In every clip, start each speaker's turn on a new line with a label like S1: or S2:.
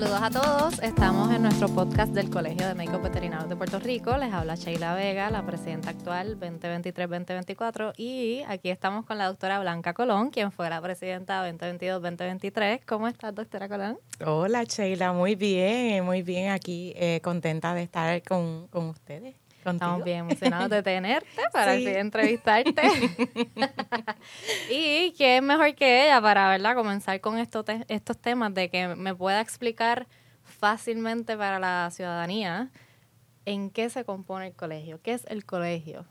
S1: Saludos a todos. Estamos en nuestro podcast del Colegio de Médicos Veterinarios de Puerto Rico. Les habla Sheila Vega, la presidenta actual 2023-2024. Y aquí estamos con la doctora Blanca Colón, quien fue la presidenta 2022-2023. ¿Cómo estás, doctora Colón?
S2: Hola, Sheila. Muy bien, muy bien. Aquí eh, contenta de estar con, con ustedes.
S1: Estamos bien emocionados de tenerte para así entrevistarte. y qué es mejor que ella para ¿verdad? comenzar con estos, estos temas de que me pueda explicar fácilmente para la ciudadanía en qué se compone el colegio, qué es el colegio.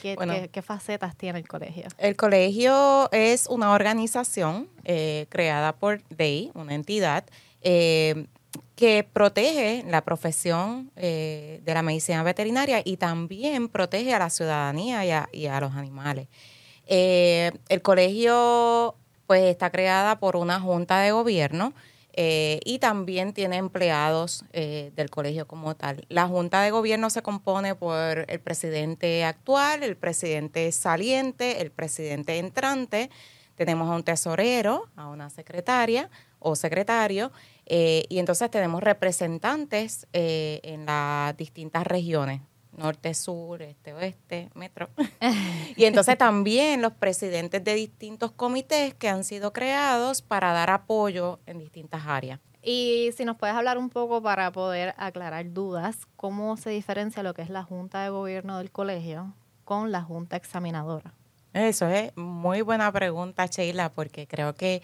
S1: ¿Qué, qué, facetas tiene el colegio?
S2: El colegio es una organización eh, creada por DEI, una entidad, eh, que protege la profesión eh, de la medicina veterinaria y también protege a la ciudadanía y a, los animales. Eh, el colegio pues está creada por una junta de gobierno eh, y también tiene empleados del colegio como tal. La junta de gobierno se compone por el presidente actual, el presidente saliente, el presidente entrante. Tenemos a un tesorero, a una secretaria o secretario eh, y entonces tenemos representantes eh, en las distintas regiones, norte, sur, este, oeste, metro. y entonces también los presidentes de distintos comités que han sido creados para dar apoyo en distintas áreas.
S1: Y si nos puedes hablar un poco para poder aclarar dudas, ¿cómo se diferencia lo que es la Junta de Gobierno del colegio con la Junta Examinadora?
S2: Eso es muy buena pregunta, Sheila, porque creo que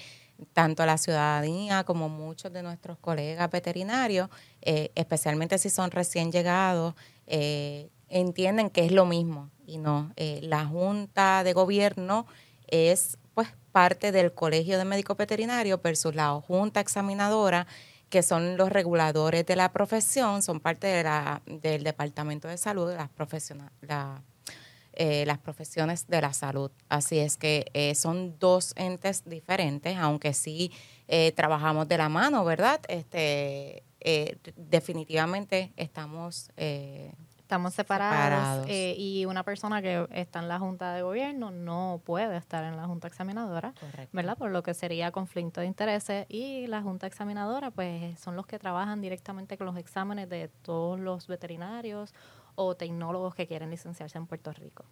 S2: tanto la ciudadanía como muchos de nuestros colegas veterinarios, eh, especialmente si son recién llegados, eh, entienden que es lo mismo y no. Eh, la Junta de Gobierno es pues parte del Colegio de Médicos Veterinarios versus la Junta Examinadora, que son los reguladores de la profesión, son parte de la, del Departamento de Salud, las profesionales. La, eh, las profesiones de la salud. Así es que eh, son dos entes diferentes, aunque sí eh, trabajamos de la mano, ¿verdad? Este, definitivamente estamos...
S1: Estamos separados, y una persona que está en la Junta de Gobierno no puede estar en la Junta Examinadora, ¿verdad? Por lo que sería conflicto de intereses y la Junta Examinadora pues son los que trabajan directamente con los exámenes de todos los veterinarios o tecnólogos que quieren licenciarse en Puerto Rico.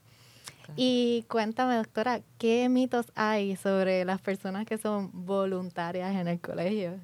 S1: Y cuéntame, doctora, ¿qué mitos hay sobre las personas que son voluntarias en el colegio?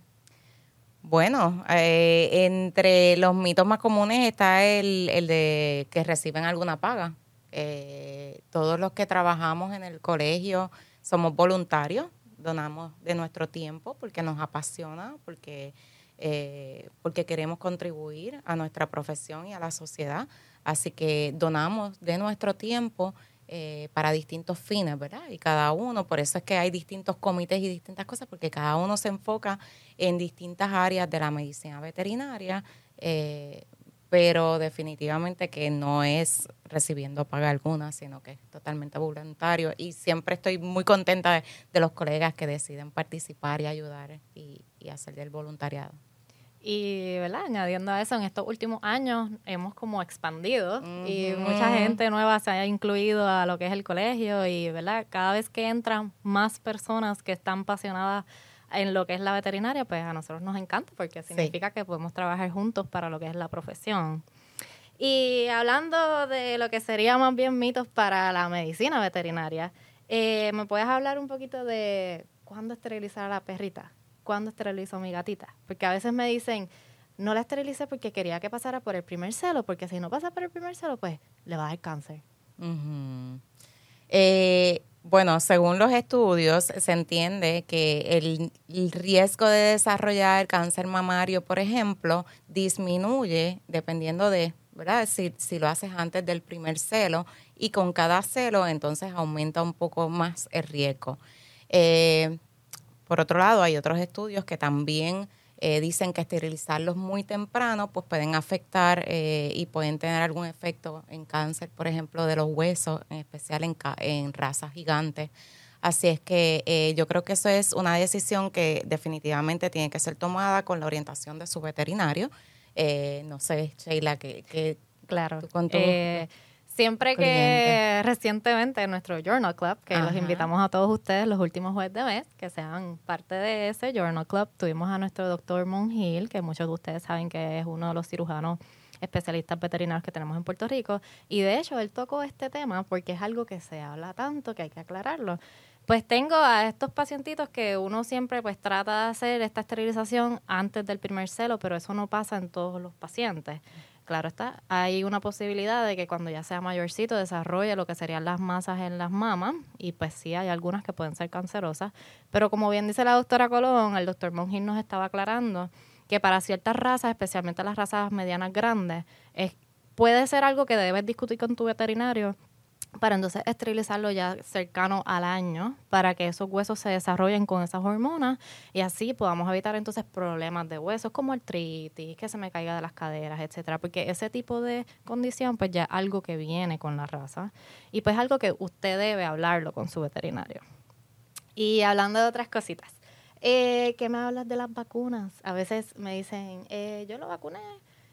S2: Bueno, eh, entre los mitos más comunes está el, el de que reciben alguna paga. Eh, todos los que trabajamos en el colegio somos voluntarios, donamos de nuestro tiempo porque nos apasiona, porque, eh, porque queremos contribuir a nuestra profesión y a la sociedad. Así que donamos de nuestro tiempo eh, para distintos fines, ¿verdad? Y cada uno, por eso es que hay distintos comités y distintas cosas, porque cada uno se enfoca en distintas áreas de la medicina veterinaria, eh, pero definitivamente que no es recibiendo paga alguna, sino que es totalmente voluntario. Y siempre estoy muy contenta de, los colegas que deciden participar y ayudar y hacer del voluntariado.
S1: Y, ¿verdad? Añadiendo a eso, en estos últimos años hemos como expandido y mucha gente nueva se ha incluido a lo que es el colegio y, ¿verdad? Cada vez que entran más personas que están apasionadas en lo que es la veterinaria, pues a nosotros nos encanta porque significa que podemos trabajar juntos para lo que es la profesión. Y hablando de lo que sería más bien mitos para la medicina veterinaria, eh, ¿me puedes hablar un poquito de cuándo esterilizar a la perrita? Cuándo esterilizo a mi gatita. Porque a veces me dicen, no la esterilicé porque quería que pasara por el primer celo, porque si no pasa por el primer celo, pues le va a dar cáncer.
S2: Eh, bueno, según los estudios, se entiende que el, riesgo de desarrollar cáncer mamario, por ejemplo, disminuye dependiendo de, ¿verdad? Si, si lo haces antes del primer celo y con cada celo, entonces aumenta un poco más el riesgo. Eh, por otro lado, hay otros estudios que también eh, dicen que esterilizarlos muy temprano pues pueden afectar eh, y pueden tener algún efecto en cáncer, por ejemplo, de los huesos, en especial en, en razas gigantes. Así es que eh, yo creo que eso es una decisión que definitivamente tiene que ser tomada con la orientación de su veterinario. no sé, Sheila, que,
S1: claro. Siempre que recientemente nuestro Journal Club, que los invitamos a todos ustedes los últimos jueves de mes, que sean parte de ese Journal Club, tuvimos a nuestro doctor Mongil, que muchos de ustedes saben que es uno de los cirujanos especialistas veterinarios que tenemos en Puerto Rico. Y de hecho, él tocó este tema porque es algo que se habla tanto que hay que aclararlo. Pues tengo a estos pacientitos que uno siempre pues trata de hacer esta esterilización antes del primer celo, pero eso no pasa en todos los pacientes. Claro está, hay una posibilidad de que cuando ya sea mayorcito desarrolle lo que serían las masas en las mamas y pues sí hay algunas que pueden ser cancerosas, pero como bien dice la doctora Colón, el doctor Monjin nos estaba aclarando que para ciertas razas, especialmente las razas medianas grandes, es, puede ser algo que debes discutir con tu veterinario para entonces esterilizarlo ya cercano al año para que esos huesos se desarrollen con esas hormonas y así podamos evitar entonces problemas de huesos como artritis, que se me caiga de las caderas, etcétera, porque ese tipo de condición pues ya es algo que viene con la raza y pues algo que usted debe hablarlo con su veterinario. Y hablando de otras cositas, eh, ¿qué me hablas de las vacunas? A veces me dicen, eh, yo lo vacuné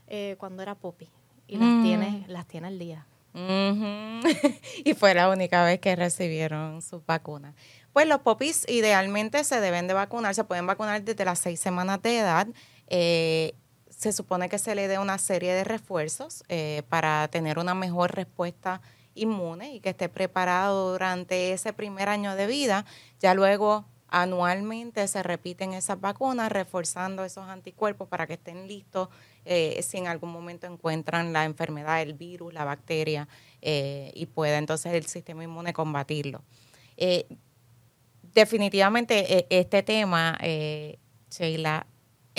S1: eh, cuando era popi y las mm. tiene las tiene al día.
S2: y fue la única vez que recibieron sus vacunas. Pues los popis idealmente se deben de vacunar, se pueden vacunar desde las seis semanas de edad. Eh, se supone que se le dé una serie de refuerzos eh, para tener una mejor respuesta inmune y que esté preparado durante ese primer año de vida. Ya luego anualmente se repiten esas vacunas, reforzando esos anticuerpos para que estén listos eh, si en algún momento encuentran la enfermedad, el virus, la bacteria, eh, y pueda entonces el sistema inmune combatirlo. Eh, definitivamente este tema, Sheila,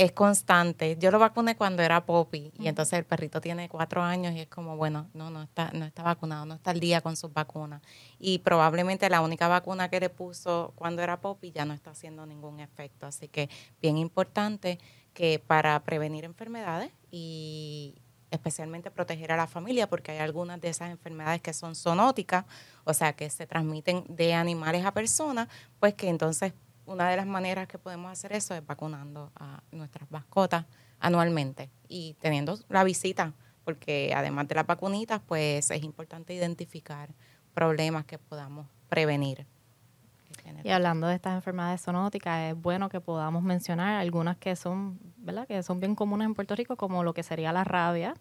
S2: es constante. Yo lo vacuné cuando era Poppy y entonces el perrito tiene cuatro años y es como, bueno, no, no está, no está vacunado, no está al día con sus vacunas. Y probablemente la única vacuna que le puso cuando era Poppy ya no está haciendo ningún efecto. Así que bien importante que para prevenir enfermedades y especialmente proteger a la familia, porque hay algunas de esas enfermedades que son zoonóticas, o sea, que se transmiten de animales a personas, pues que entonces una de las maneras que podemos hacer eso es vacunando a nuestras mascotas anualmente y teniendo la visita, porque además de las vacunitas, pues es importante identificar problemas que podamos prevenir.
S1: Y hablando de estas enfermedades zoonóticas, es bueno que podamos mencionar algunas que son, ¿verdad? Que son bien comunes en Puerto Rico, como lo que sería la rabia.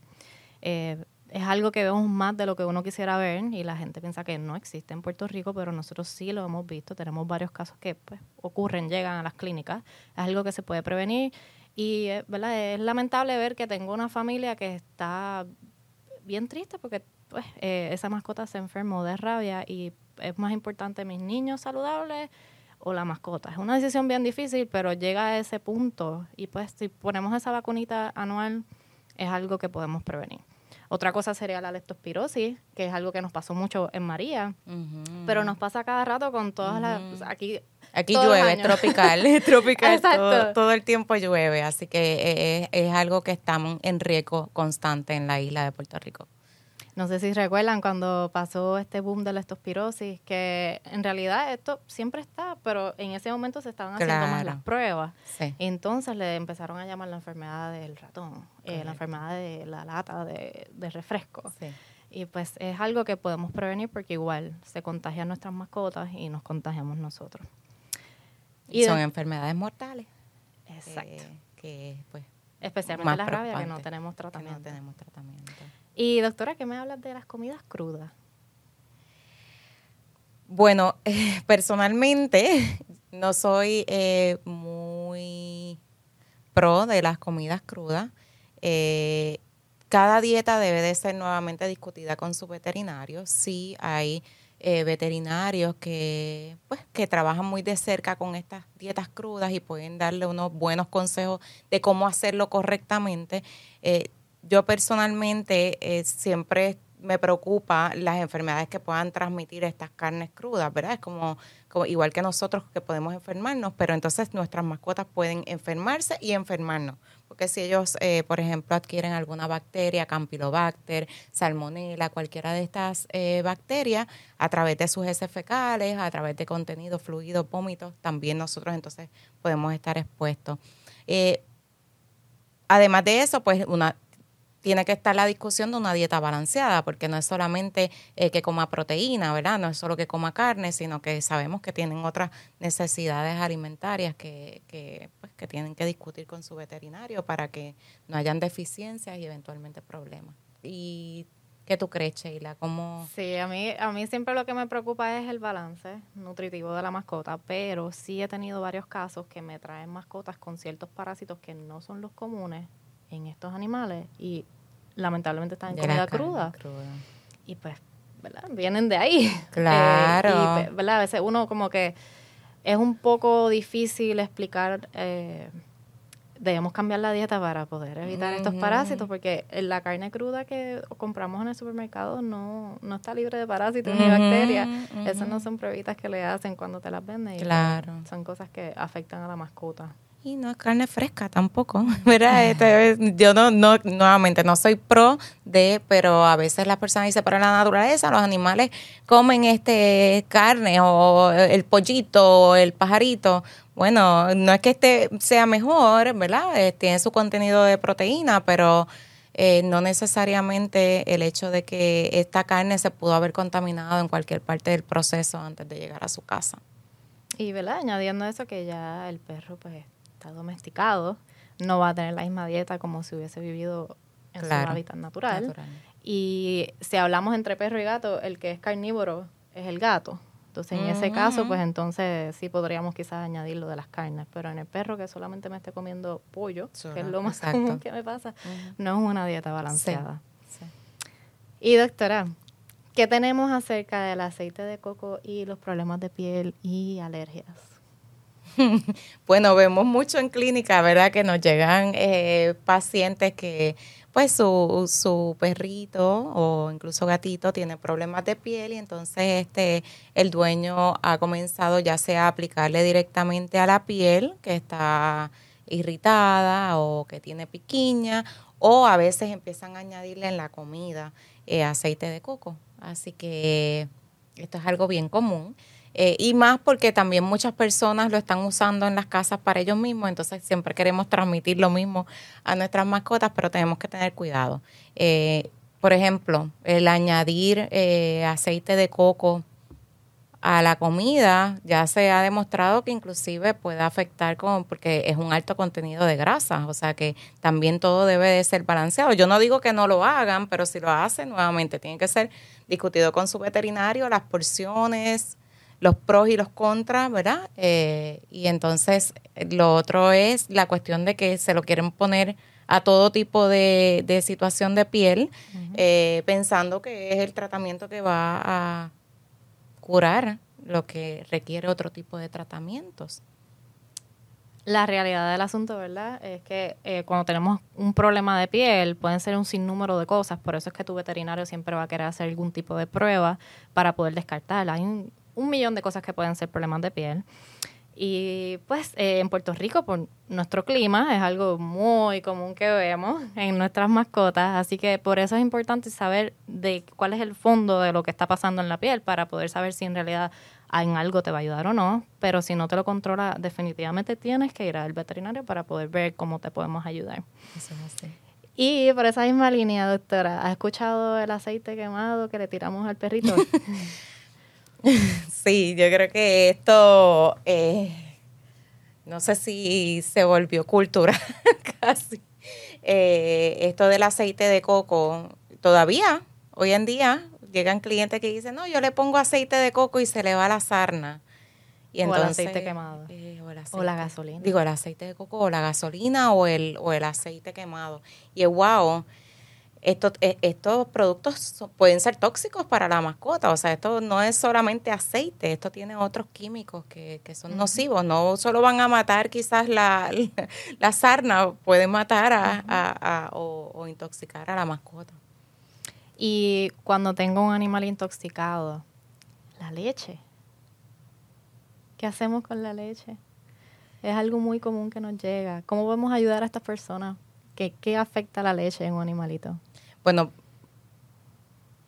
S1: Eh, es algo que vemos más de lo que uno quisiera ver y la gente piensa que no existe en Puerto Rico, pero nosotros sí lo hemos visto. Tenemos varios casos que pues, ocurren, llegan a las clínicas. Es algo que se puede prevenir y eh, ¿verdad? es lamentable ver que tengo una familia que está bien triste porque pues, eh, esa mascota se enfermó de rabia y es más importante mis niños saludables o la mascota. Es una decisión bien difícil, pero llega a ese punto y pues si ponemos esa vacunita anual es algo que podemos prevenir. Otra cosa sería la leptospirosis, que es algo que nos pasó mucho en María, pero nos pasa cada rato con todas las... Aquí,
S2: aquí llueve, es tropical, tropical, todo, todo, el tiempo llueve, así que es, es algo que estamos en riesgo constante en la isla de Puerto Rico.
S1: No sé si recuerdan cuando pasó este boom de la estospirosis, que en realidad esto siempre está, pero en ese momento se estaban haciendo más las pruebas. Entonces le empezaron a llamar la enfermedad del ratón, eh, la enfermedad de la lata de, refresco. Y pues es algo que podemos prevenir porque igual se contagian nuestras mascotas y nos contagiamos nosotros.
S2: Y son enfermedades mortales.
S1: Exacto.
S2: que pues
S1: Especialmente la rabia que no tenemos tratamiento.
S2: no tenemos tratamiento.
S1: Y doctora, ¿qué me hablas de las comidas crudas?
S2: Bueno, personalmente no soy eh, muy pro de las comidas crudas. Eh, cada dieta debe de ser nuevamente discutida con su veterinario. Sí hay eh, veterinarios que, pues, que trabajan muy de cerca con estas dietas crudas y pueden darle unos buenos consejos de cómo hacerlo correctamente yo personalmente eh, siempre me preocupa las enfermedades que puedan transmitir estas carnes crudas, ¿verdad? Es como, como igual que nosotros que podemos enfermarnos, pero entonces nuestras mascotas pueden enfermarse y enfermarnos. Porque si ellos, eh, por ejemplo, adquieren alguna bacteria, campylobacter, salmonella, cualquiera de estas eh, bacterias, a través de sus heces fecales, a través de contenido, fluido, vómitos, también nosotros entonces podemos estar expuestos. además de eso, pues una tiene que estar la discusión de una dieta balanceada, porque no es solamente eh, que coma proteína, ¿verdad? No es solo que coma carne, sino que sabemos que tienen otras necesidades alimentarias que, que, pues, que tienen que discutir con su veterinario para que no hayan deficiencias y eventualmente problemas. Y ¿Qué tú crees, Sheila? ¿Cómo?
S1: Sí, a mí, a mí siempre lo que me preocupa es el balance nutritivo de la mascota, pero sí he tenido varios casos que me traen mascotas con ciertos parásitos que no son los comunes en estos animales y lamentablemente están en comida cruda. Y pues, ¿verdad? Vienen de ahí.
S2: Claro.
S1: Eh, y, ¿verdad? A veces uno como que es un poco difícil explicar... Eh, debemos cambiar la dieta para poder evitar estos parásitos, porque la carne cruda que compramos en el supermercado no, no está libre de parásitos ni bacterias. Esas no son pruebitas que le hacen cuando te las venden.
S2: Claro.
S1: son cosas que afectan a la mascota.
S2: Y no es carne fresca tampoco, ¿verdad? Este, yo no, no, nuevamente, no soy pro de, pero a veces las personas dicen, para la naturaleza los animales comen este carne o el pollito o el pajarito. Bueno, no es que este sea mejor, ¿verdad? Eh, tiene su contenido de proteína, pero eh, no necesariamente el hecho de que esta carne se pudo haber contaminado en cualquier parte del proceso antes de llegar a su casa.
S1: Y, ¿verdad? Añadiendo eso que ya el perro pues está domesticado, no va a tener la misma dieta como si hubiese vivido en su hábitat natural. Y si hablamos entre perro y gato, el que es carnívoro es el gato. Entonces, en ese caso, pues entonces sí podríamos quizás añadir lo de las carnes, pero en el perro que solamente me esté comiendo pollo, que es lo más común que me pasa, no es una dieta balanceada. Y doctora, ¿qué tenemos acerca del aceite de coco y los problemas de piel y alergias?
S2: bueno, vemos mucho en clínica, ¿verdad? Que nos llegan eh, pacientes que pues su, su perrito o incluso gatito tiene problemas de piel y entonces este el dueño ha comenzado ya sea a aplicarle directamente a la piel que está irritada o que tiene piquiña o a veces empiezan a añadirle en la comida eh, aceite de coco. Así que esto es algo bien común. Eh, y más porque también muchas personas lo están usando en las casas para ellos mismos, entonces siempre queremos transmitir lo mismo a nuestras mascotas, pero tenemos que tener cuidado. Eh, por ejemplo, el añadir eh, aceite de coco a la comida ya se ha demostrado que inclusive puede afectar con porque es un alto contenido de grasa, o sea que también todo debe de ser balanceado. Yo no digo que no lo hagan, pero si lo hacen nuevamente tiene que ser discutido con su veterinario las porciones, los pros y los contras, ¿verdad? Eh, y entonces lo otro es la cuestión de que se lo quieren poner a todo tipo de, situación de piel, eh, pensando que es el tratamiento que va a curar lo que requiere otro tipo de tratamientos.
S1: La realidad del asunto, ¿verdad? Es que eh, cuando tenemos un problema de piel, pueden ser un sinnúmero de cosas. Por eso es que tu veterinario siempre va a querer hacer algún tipo de prueba para poder descartarla. Hay un, un millón de cosas que pueden ser problemas de piel. Y pues eh, en Puerto Rico, por nuestro clima, es algo muy común que vemos en nuestras mascotas, así que por eso es importante saber de cuál es el fondo de lo que está pasando en la piel para poder saber si en realidad en algo te va a ayudar o no, pero si no te lo controla, definitivamente tienes que ir al veterinario para poder ver cómo te podemos ayudar. Y por esa misma línea, doctora, ¿has escuchado el aceite quemado que le tiramos al perrito?
S2: Sí, yo creo que esto, eh, no sé si se volvió cultura casi. Eh, esto del aceite de coco, todavía, hoy en día, llegan clientes que dicen, no, yo le pongo aceite de coco y se le va la sarna.
S1: Y entonces, o el aceite quemado.
S2: Eh,
S1: o, la gasolina.
S2: Digo, el aceite de coco o la gasolina o el, o el aceite quemado. Y es wow estos, eh, estos productos pueden ser tóxicos para la mascota, o sea, esto no es solamente aceite, esto tiene otros químicos que, son nocivos, no solo van a matar quizás la, la, sarna, pueden matar a, o, intoxicar a la mascota.
S1: Y cuando tengo un animal intoxicado, la leche, ¿qué hacemos con la leche? Es algo muy común que nos llega. ¿Cómo podemos ayudar a estas personas? ¿Qué, qué afecta la leche en un animalito?
S2: Bueno,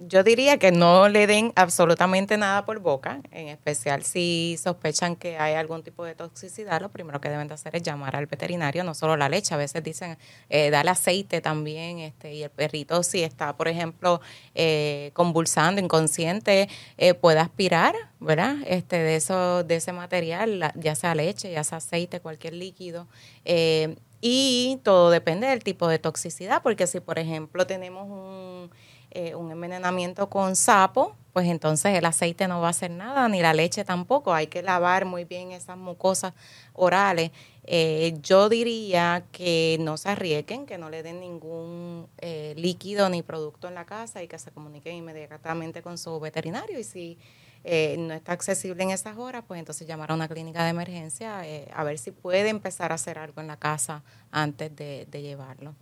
S2: yo diría que no le den absolutamente nada por boca, en especial si sospechan que hay algún tipo de toxicidad, lo primero que deben de hacer es llamar al veterinario, no solo la leche, a veces dicen eh, dale aceite también, este, y el perrito si está, por ejemplo, eh, convulsando, inconsciente, eh, puede aspirar, ¿verdad? Este, de eso, de ese material, ya sea leche, ya sea aceite, cualquier líquido. Eh, y todo depende del tipo de toxicidad, porque si, por ejemplo, tenemos un eh, un envenenamiento con sapo, pues entonces el aceite no va a hacer nada, ni la leche tampoco. Hay que lavar muy bien esas mucosas orales. Eh, yo diría que no se arriesguen, que no le den ningún eh, líquido ni producto en la casa y que se comuniquen inmediatamente con su veterinario. Y si no está accesible en esas horas, pues entonces llamar a una clínica de emergencia a ver si puede empezar a hacer algo en la casa antes de llevarlo.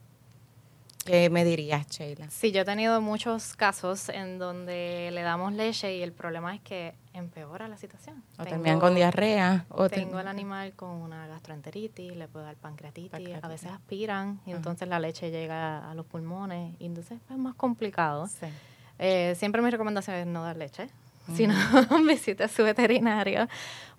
S2: ¿Qué me dirías, Sheila?
S1: Sí, yo he tenido muchos casos en donde le damos leche y el problema es que empeora la situación.
S2: O terminan con diarrea.
S1: O tengo el animal con una gastroenteritis, le puedo dar pancreatitis, a veces aspiran y entonces la leche llega a los pulmones y entonces es más complicado. Eh, siempre mi recomendación es no dar leche, sino visite a su veterinario,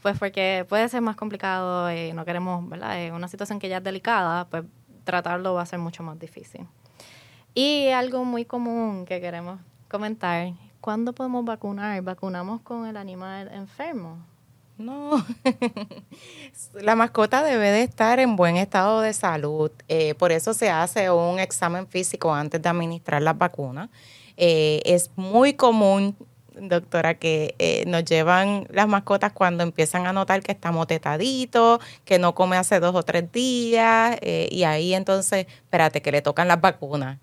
S1: pues porque puede ser más complicado y no queremos, ¿verdad? En una situación que ya es delicada, pues tratarlo va a ser mucho más difícil. Y algo muy común que queremos comentar, ¿cuándo podemos vacunar? ¿Vacunamos con el animal enfermo?
S2: No, la mascota debe de estar en buen estado de salud. Eh, por eso se hace un examen físico antes de administrar las vacunas. Eh, es muy común, doctora, que eh, nos llevan las mascotas cuando empiezan a notar que está motetadito, que no come hace dos o tres días, y ahí entonces, espérate, que le tocan las vacunas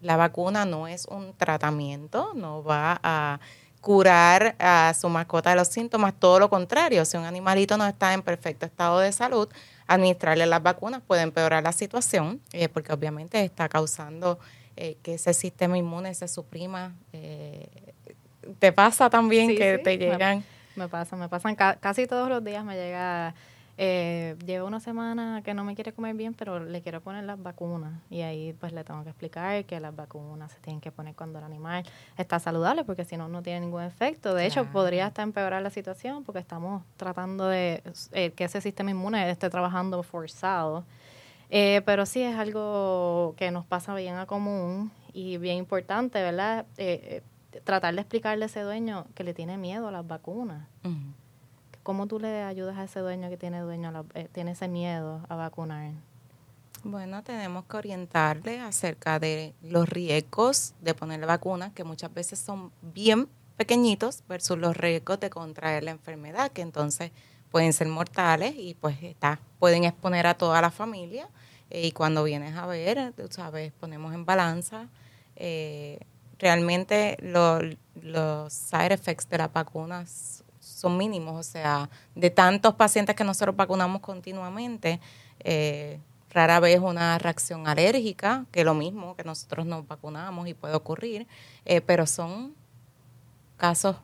S2: la vacuna no es un tratamiento, no va a curar a su mascota de los síntomas, todo lo contrario, si un animalito no está en perfecto estado de salud, administrarle las vacunas puede empeorar la situación, eh, porque obviamente está causando eh, que ese sistema inmune se suprima. Eh, ¿Te pasa también que te llegan?
S1: Me, me pasa, me pasan casi todos los días me llega eh, llevo una semana que no me quiere comer bien, pero le quiero poner las vacunas. Y ahí pues le tengo que explicar que las vacunas se tienen que poner cuando el animal está saludable, porque si no, no tiene ningún efecto. De hecho, podría hasta empeorar la situación porque estamos tratando de eh, que ese sistema inmune esté trabajando forzado. Eh, pero sí es algo que nos pasa bien a común y bien importante, ¿verdad? Tratar de explicarle a ese dueño que le tiene miedo a las vacunas. ¿Cómo tú le ayudas a ese dueño que tiene, dueño, eh, tiene ese miedo a vacunar?
S2: Bueno, tenemos que orientarle acerca de los riesgos de poner la vacuna, que muchas veces son bien pequeñitos, versus los riesgos de contraer la enfermedad, que entonces pueden ser mortales y pues está, pueden exponer a toda la familia. Eh, y cuando vienes a ver, tú sabes, ponemos en balanza. Eh, realmente los side effects de las vacunas son mínimos, o sea, de tantos pacientes que nosotros vacunamos continuamente, eh, rara vez una reacción alérgica, que es lo mismo que nosotros nos vacunamos y puede ocurrir, eh, pero son casos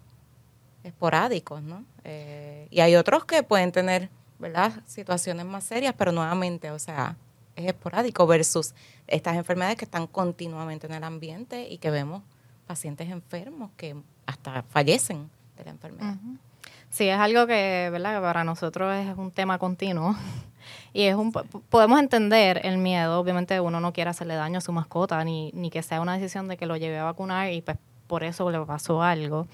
S2: esporádicos, ¿no? Eh, y hay otros que pueden tener, ¿verdad?, situaciones más serias, pero nuevamente, o sea, es esporádico versus estas enfermedades que están continuamente en el ambiente y que vemos pacientes enfermos que hasta fallecen de la enfermedad.
S1: Sí, es algo que, ¿verdad? para nosotros es un tema continuo. Y es un, podemos entender el miedo, obviamente uno no quiere hacerle daño a su mascota, ni, ni que sea una decisión de que lo lleve a vacunar y pues por eso le pasó algo.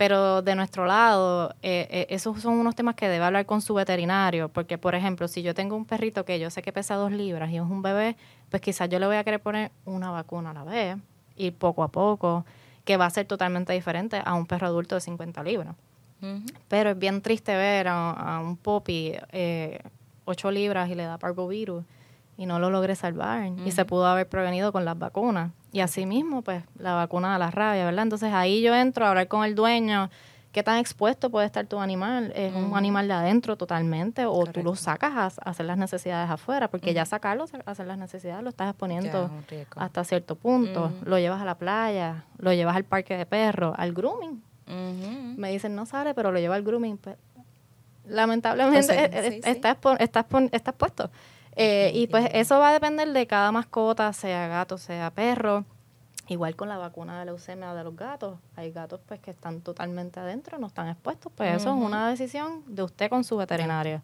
S1: Pero de nuestro lado, eh, eh, esos son unos temas que debe hablar con su veterinario, porque por ejemplo, si yo tengo un perrito que yo sé que pesa dos libras y es un bebé, pues quizás yo le voy a querer poner una vacuna a la vez, y poco a poco, que va a ser totalmente diferente a un perro adulto de 50 libras. Pero es bien triste ver a, un popi eh, 8 libras y le da parvovirus y no lo logré salvar. Y se pudo haber prevenido con las vacunas. Y asimismo, pues, la vacuna de la rabia, ¿verdad? Entonces ahí yo entro a hablar con el dueño. ¿Qué tan expuesto puede estar tu animal? ¿Es un animal de adentro totalmente? ¿O tú lo sacas a, hacer las necesidades afuera? Porque ya sacarlo a hacer las necesidades lo estás exponiendo hasta cierto punto. Lo llevas a la playa, lo llevas al parque de perros, al grooming me dicen, no sale, pero lo lleva al grooming. Pues, lamentablemente está, Está, puesto. Eh, y pues eso va a depender de cada mascota, sea gato, sea perro. Igual con la vacuna de leucemia de los gatos. Hay gatos pues que están totalmente adentro, no están expuestos. Pues eso es una decisión de usted con su veterinario.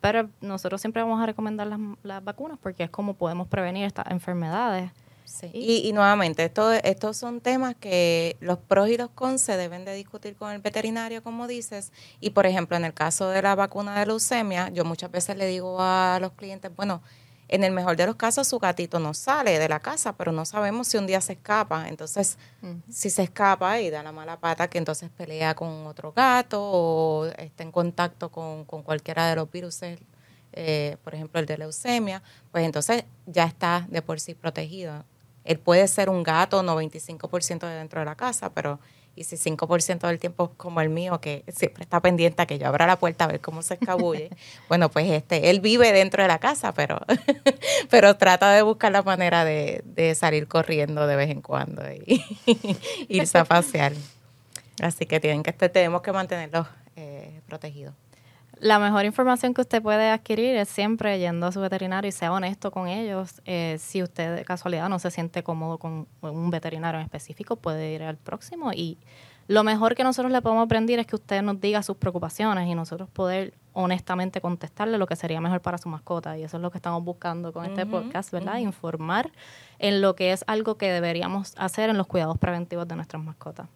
S1: Pero nosotros siempre vamos a recomendar las, las, vacunas porque es como podemos prevenir estas enfermedades.
S2: Y, nuevamente, esto, estos son temas que los pros y los cons se deben de discutir con el veterinario, como dices. Y por ejemplo, en el caso de la vacuna de leucemia, yo muchas veces le digo a los clientes, bueno, en el mejor de los casos, su gatito no sale de la casa, pero no sabemos si un día se escapa. Entonces, si se escapa y da la mala pata, que entonces pelea con otro gato o está en contacto con, cualquiera de los virus, eh, por ejemplo, el de leucemia, pues entonces ya está de por sí protegido. Él puede ser un gato 95% de dentro de la casa, pero y si 5% del tiempo como el mío, que siempre está pendiente a que yo abra la puerta a ver cómo se escabulle, bueno, pues este, él vive dentro de la casa, pero, pero trata de buscar la manera de, de salir corriendo de vez en cuando y, irse a pasear. Así que tienen que tenemos que mantenerlos eh, protegidos.
S1: La mejor información que usted puede adquirir es siempre yendo a su veterinario y sea honesto con ellos. Eh, si usted de casualidad no se siente cómodo con un veterinario en específico, puede ir al próximo. Y lo mejor que nosotros le podemos aprender es que usted nos diga sus preocupaciones y nosotros poder honestamente contestarle lo que sería mejor para su mascota. Y eso es lo que estamos buscando con este podcast, ¿verdad? Informar en lo que es algo que deberíamos hacer en los cuidados preventivos de nuestras mascotas.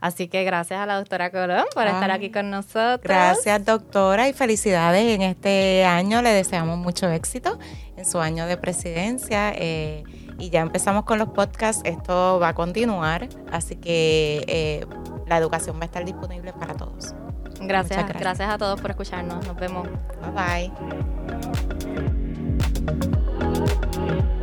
S1: Así que gracias a la doctora Colón por estar aquí con nosotros.
S2: Gracias, doctora, y felicidades en este año. Le deseamos mucho éxito en su año de presidencia. Eh, y ya empezamos con los podcasts. Esto va a continuar, así que eh, la educación va a estar disponible para todos.
S1: Gracias, gracias, gracias a todos por escucharnos. Nos vemos.
S2: Bye bye.